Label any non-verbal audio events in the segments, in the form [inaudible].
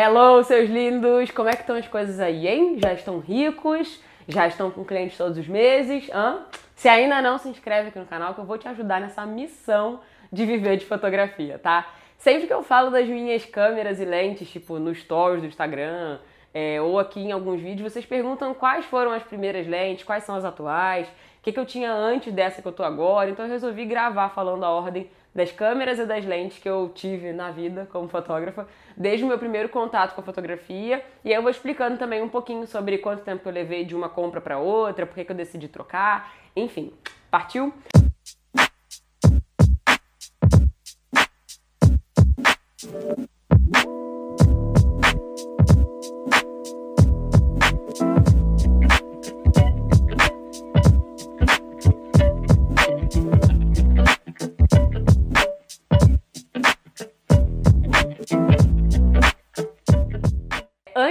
Hello, seus lindos! Como é que estão as coisas aí, hein? Já estão ricos? Já estão com clientes todos os meses? Hã? Se ainda não, se inscreve aqui no canal que eu vou te ajudar nessa missão de viver de fotografia, tá? Sempre que eu falo das minhas câmeras e lentes, tipo no stories do Instagram é, ou aqui em alguns vídeos, vocês perguntam quais foram as primeiras lentes, quais são as atuais, o que, que eu tinha antes dessa que eu tô agora. Então eu resolvi gravar falando a ordem das câmeras e das lentes que eu tive na vida como fotógrafa, desde o meu primeiro contato com a fotografia. E aí eu vou explicando também um pouquinho sobre quanto tempo eu levei de uma compra para outra, por que eu decidi trocar, enfim. Partiu?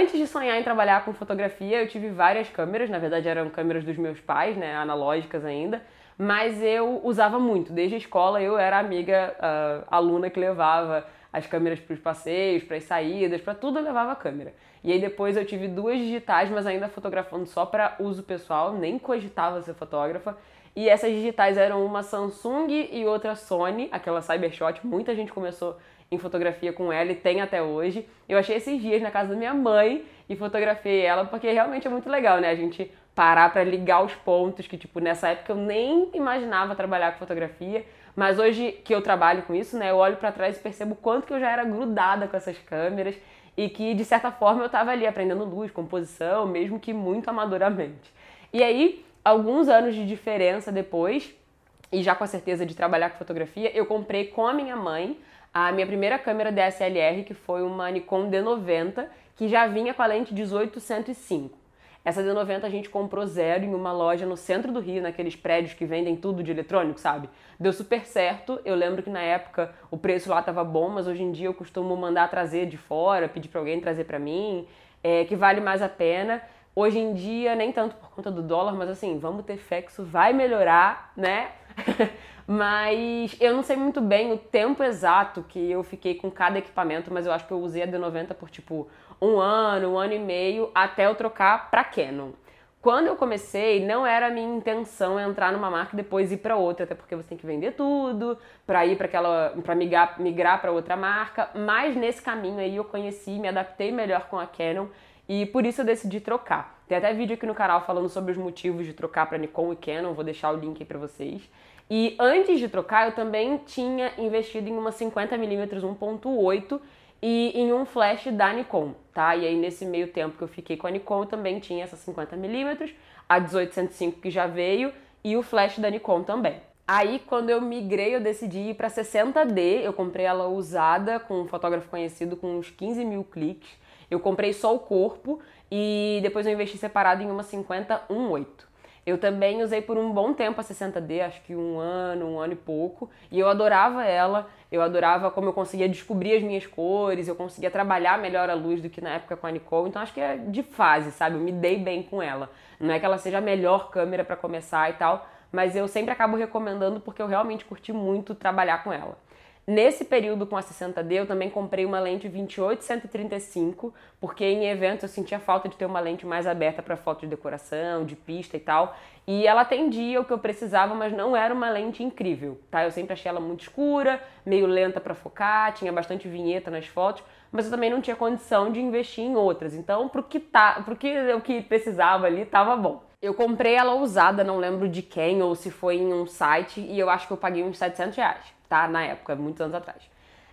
Antes de sonhar em trabalhar com fotografia, eu tive várias câmeras, na verdade eram câmeras dos meus pais, né, analógicas ainda, mas eu usava muito. Desde a escola eu era amiga, uh, aluna que levava as câmeras para os passeios, para as saídas, para tudo eu levava a câmera. E aí depois eu tive duas digitais, mas ainda fotografando só para uso pessoal, nem cogitava ser fotógrafa. E essas digitais eram uma Samsung e outra Sony, aquela Cybershot, muita gente começou em fotografia com ela e tem até hoje. Eu achei esses dias na casa da minha mãe e fotografei ela porque realmente é muito legal, né? A gente parar para ligar os pontos que tipo nessa época eu nem imaginava trabalhar com fotografia, mas hoje que eu trabalho com isso, né, eu olho para trás e percebo quanto que eu já era grudada com essas câmeras e que de certa forma eu estava ali aprendendo luz, composição, mesmo que muito amadoramente. E aí, alguns anos de diferença depois, e já com a certeza de trabalhar com fotografia, eu comprei com a minha mãe a minha primeira câmera DSLR, que foi uma Nikon D90, que já vinha com a lente 1805. Essa D90 a gente comprou zero em uma loja no centro do Rio, naqueles prédios que vendem tudo de eletrônico, sabe? Deu super certo. Eu lembro que na época o preço lá tava bom, mas hoje em dia eu costumo mandar trazer de fora, pedir para alguém trazer para mim, é, que vale mais a pena. Hoje em dia, nem tanto por conta do dólar, mas assim, vamos ter fé que isso vai melhorar, né? [laughs] mas eu não sei muito bem o tempo exato que eu fiquei com cada equipamento, mas eu acho que eu usei a D90 por tipo um ano, um ano e meio, até eu trocar para Canon. Quando eu comecei, não era a minha intenção entrar numa marca e depois ir para outra, até porque você tem que vender tudo para ir para aquela, para migrar, migrar para outra marca. Mas nesse caminho aí eu conheci, me adaptei melhor com a Canon e por isso eu decidi trocar. Tem até vídeo aqui no canal falando sobre os motivos de trocar para Nikon e Canon, vou deixar o link aí para vocês. E antes de trocar, eu também tinha investido em uma 50mm 1.8 e em um flash da Nikon, tá? E aí nesse meio tempo que eu fiquei com a Nikon, eu também tinha essa 50mm, a 1805 que já veio e o flash da Nikon também. Aí, quando eu migrei, eu decidi ir para 60D. Eu comprei ela usada com um fotógrafo conhecido com uns 15 mil cliques. Eu comprei só o corpo e depois eu investi separado em uma 50 1.8. Eu também usei por um bom tempo a 60D, acho que um ano, um ano e pouco, e eu adorava ela. Eu adorava como eu conseguia descobrir as minhas cores, eu conseguia trabalhar melhor a luz do que na época com a Nicole. Então acho que é de fase, sabe? Eu me dei bem com ela. Não é que ela seja a melhor câmera para começar e tal, mas eu sempre acabo recomendando porque eu realmente curti muito trabalhar com ela. Nesse período com a 60D, eu também comprei uma lente 28-135, porque em eventos eu sentia falta de ter uma lente mais aberta para foto de decoração, de pista e tal. E ela atendia o que eu precisava, mas não era uma lente incrível, tá? Eu sempre achei ela muito escura, meio lenta para focar, tinha bastante vinheta nas fotos, mas eu também não tinha condição de investir em outras. Então, pro que tá, pro que o que precisava ali, tava bom. Eu comprei ela usada, não lembro de quem ou se foi em um site, e eu acho que eu paguei uns 700 reais tá? Na época, muitos anos atrás.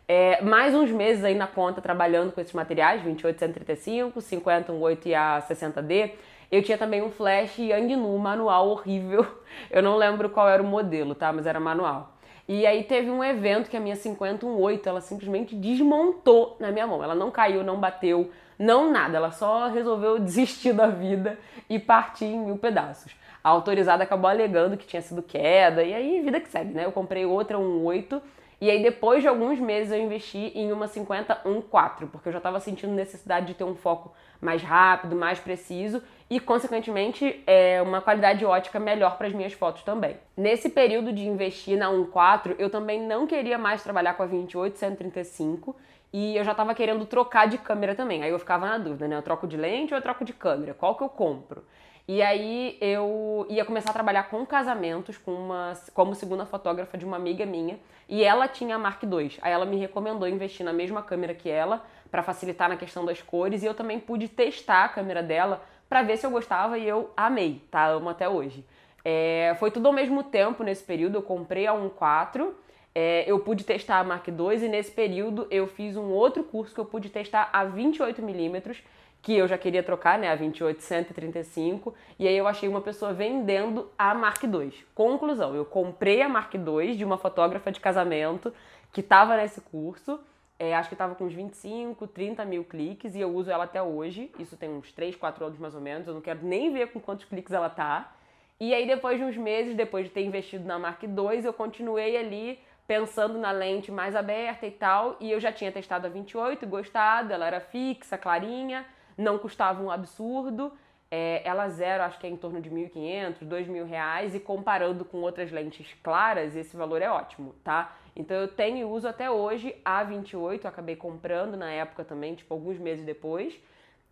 É, mais uns meses aí na conta trabalhando com esses materiais, 28, 135, 50, 18 e a 60D. Eu tinha também um flash Yangnu manual horrível. [laughs] Eu não lembro qual era o modelo, tá? Mas era manual. E aí teve um evento que a minha 5018, ela simplesmente desmontou na minha mão. Ela não caiu, não bateu, não nada. Ela só resolveu desistir da vida e partir em mil pedaços. A autorizada acabou alegando que tinha sido queda, e aí vida que segue, né? Eu comprei outra, um 8, e aí depois de alguns meses eu investi em uma 50 4, porque eu já estava sentindo necessidade de ter um foco mais rápido, mais preciso e, consequentemente, é uma qualidade ótica melhor para as minhas fotos também. Nesse período de investir na 1.4, eu também não queria mais trabalhar com a 28 135 e eu já tava querendo trocar de câmera também. Aí eu ficava na dúvida, né? Eu troco de lente ou eu troco de câmera? Qual que eu compro? E aí eu ia começar a trabalhar com casamentos com uma, como segunda fotógrafa de uma amiga minha. E ela tinha a Mark II. Aí ela me recomendou investir na mesma câmera que ela para facilitar na questão das cores. E eu também pude testar a câmera dela para ver se eu gostava e eu amei, tá? Amo até hoje. É, foi tudo ao mesmo tempo nesse período. Eu comprei a 1.4, é, eu pude testar a Mark II e nesse período eu fiz um outro curso que eu pude testar a 28mm que eu já queria trocar, né, a 28 135, e aí eu achei uma pessoa vendendo a Mark II. Conclusão, eu comprei a Mark II de uma fotógrafa de casamento que estava nesse curso, é, acho que estava com uns 25, 30 mil cliques, e eu uso ela até hoje, isso tem uns 3, 4 anos mais ou menos, eu não quero nem ver com quantos cliques ela tá. E aí depois de uns meses, depois de ter investido na Mark II, eu continuei ali pensando na lente mais aberta e tal, e eu já tinha testado a 28 e gostado, ela era fixa, clarinha, não custava um absurdo. É, ela zero, acho que é em torno de 1.500, 2.000 reais e comparando com outras lentes claras, esse valor é ótimo, tá? Então eu tenho e uso até hoje a 28, acabei comprando na época também, tipo alguns meses depois.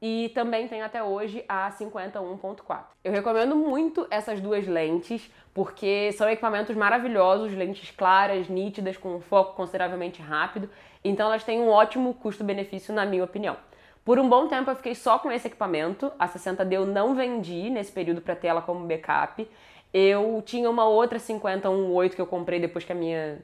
E também tenho até hoje a 51.4. Eu recomendo muito essas duas lentes, porque são equipamentos maravilhosos, lentes claras, nítidas, com um foco consideravelmente rápido. Então elas têm um ótimo custo-benefício, na minha opinião. Por um bom tempo eu fiquei só com esse equipamento. A 60D eu não vendi nesse período para ter ela como backup. Eu tinha uma outra 5018 que eu comprei depois que a minha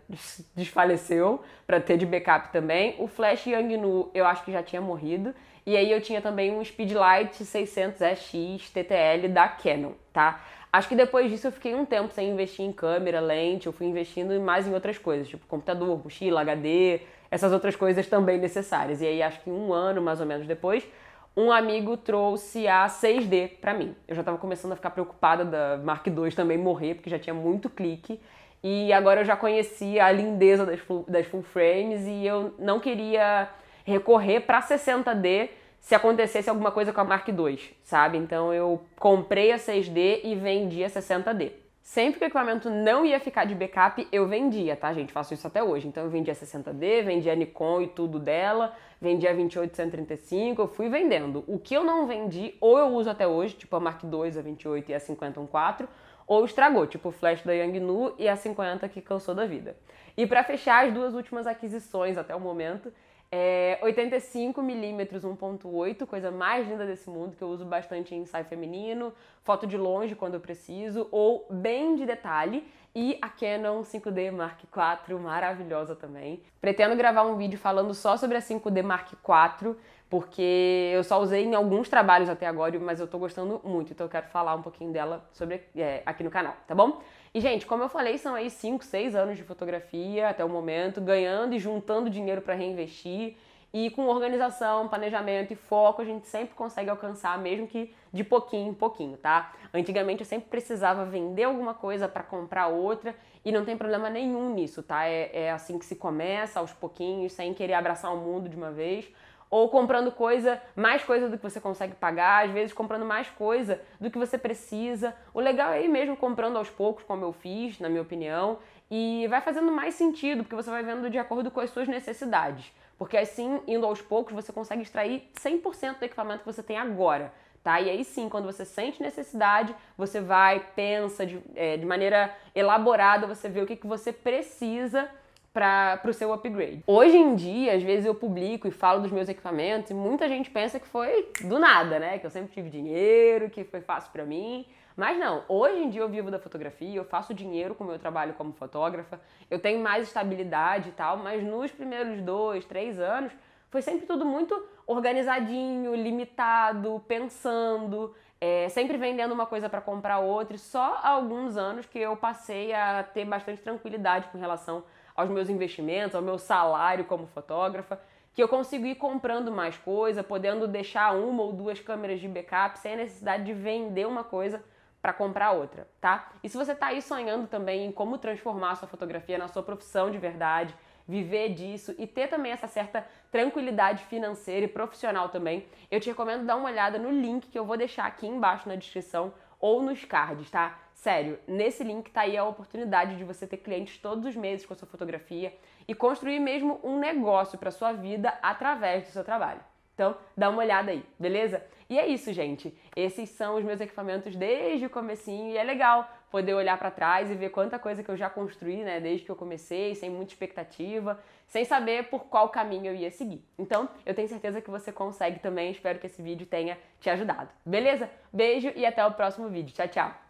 desfaleceu, para ter de backup também. O Flash Yangnu eu acho que já tinha morrido. E aí eu tinha também um Speedlight 600SX TTL da Canon, tá? Acho que depois disso eu fiquei um tempo sem investir em câmera, lente, eu fui investindo mais em outras coisas, tipo computador, mochila, HD, essas outras coisas também necessárias. E aí acho que um ano mais ou menos depois, um amigo trouxe a 6D para mim. Eu já estava começando a ficar preocupada da Mark II também morrer, porque já tinha muito clique. E agora eu já conhecia a lindeza das full, das full frames e eu não queria recorrer para 60D se acontecesse alguma coisa com a Mark II, sabe? Então eu comprei a 6D e vendi a 60D. Sempre que o equipamento não ia ficar de backup, eu vendia, tá, gente? Faço isso até hoje. Então eu vendia a 60D, vendia a Nikon e tudo dela, vendia a 2835, eu fui vendendo. O que eu não vendi, ou eu uso até hoje, tipo a Mark II, a 28 e a 5014, ou estragou, tipo o flash da Yangnu e a 50 que cansou da vida. E para fechar as duas últimas aquisições até o momento, é 85mm 1.8, coisa mais linda desse mundo, que eu uso bastante em ensaio feminino, foto de longe quando eu preciso, ou bem de detalhe, e a Canon 5D Mark IV, maravilhosa também. Pretendo gravar um vídeo falando só sobre a 5D Mark IV, porque eu só usei em alguns trabalhos até agora, mas eu tô gostando muito, então eu quero falar um pouquinho dela sobre é, aqui no canal, tá bom? E, gente, como eu falei, são aí 5, 6 anos de fotografia até o momento, ganhando e juntando dinheiro para reinvestir. E com organização, planejamento e foco, a gente sempre consegue alcançar, mesmo que de pouquinho em pouquinho, tá? Antigamente eu sempre precisava vender alguma coisa para comprar outra e não tem problema nenhum nisso, tá? É, é assim que se começa, aos pouquinhos, sem querer abraçar o mundo de uma vez ou comprando coisa, mais coisa do que você consegue pagar, às vezes comprando mais coisa do que você precisa. O legal é ir mesmo comprando aos poucos, como eu fiz, na minha opinião, e vai fazendo mais sentido, porque você vai vendo de acordo com as suas necessidades. Porque assim, indo aos poucos, você consegue extrair 100% do equipamento que você tem agora. Tá? E aí sim, quando você sente necessidade, você vai, pensa de, é, de maneira elaborada, você vê o que, que você precisa para o seu upgrade. Hoje em dia, às vezes eu publico e falo dos meus equipamentos e muita gente pensa que foi do nada, né? Que eu sempre tive dinheiro, que foi fácil para mim. Mas não, hoje em dia eu vivo da fotografia, eu faço dinheiro com o meu trabalho como fotógrafa, eu tenho mais estabilidade e tal, mas nos primeiros dois, três anos foi sempre tudo muito organizadinho, limitado, pensando, é, sempre vendendo uma coisa para comprar outra. E só há alguns anos que eu passei a ter bastante tranquilidade com relação aos meus investimentos, ao meu salário como fotógrafa, que eu consigo ir comprando mais coisa, podendo deixar uma ou duas câmeras de backup sem a necessidade de vender uma coisa para comprar outra, tá? E se você está aí sonhando também em como transformar a sua fotografia na sua profissão de verdade, viver disso e ter também essa certa tranquilidade financeira e profissional também, eu te recomendo dar uma olhada no link que eu vou deixar aqui embaixo na descrição ou nos cards, tá? Sério, nesse link tá aí a oportunidade de você ter clientes todos os meses com a sua fotografia e construir mesmo um negócio para sua vida através do seu trabalho. Então, dá uma olhada aí, beleza? E é isso, gente. Esses são os meus equipamentos desde o comecinho e é legal poder olhar para trás e ver quanta coisa que eu já construí, né, desde que eu comecei, sem muita expectativa, sem saber por qual caminho eu ia seguir. Então, eu tenho certeza que você consegue também. Espero que esse vídeo tenha te ajudado. Beleza? Beijo e até o próximo vídeo. Tchau, tchau.